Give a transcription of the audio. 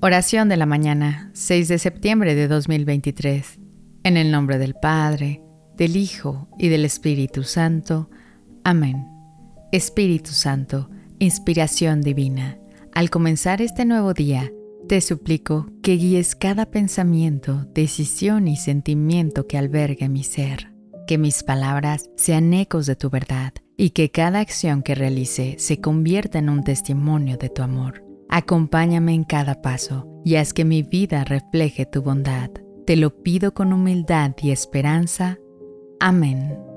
Oración de la mañana, 6 de septiembre de 2023. En el nombre del Padre, del Hijo y del Espíritu Santo. Amén. Espíritu Santo, inspiración divina, al comenzar este nuevo día, te suplico que guíes cada pensamiento, decisión y sentimiento que albergue mi ser, que mis palabras sean ecos de tu verdad y que cada acción que realice se convierta en un testimonio de tu amor. Acompáñame en cada paso y haz que mi vida refleje tu bondad. Te lo pido con humildad y esperanza. Amén.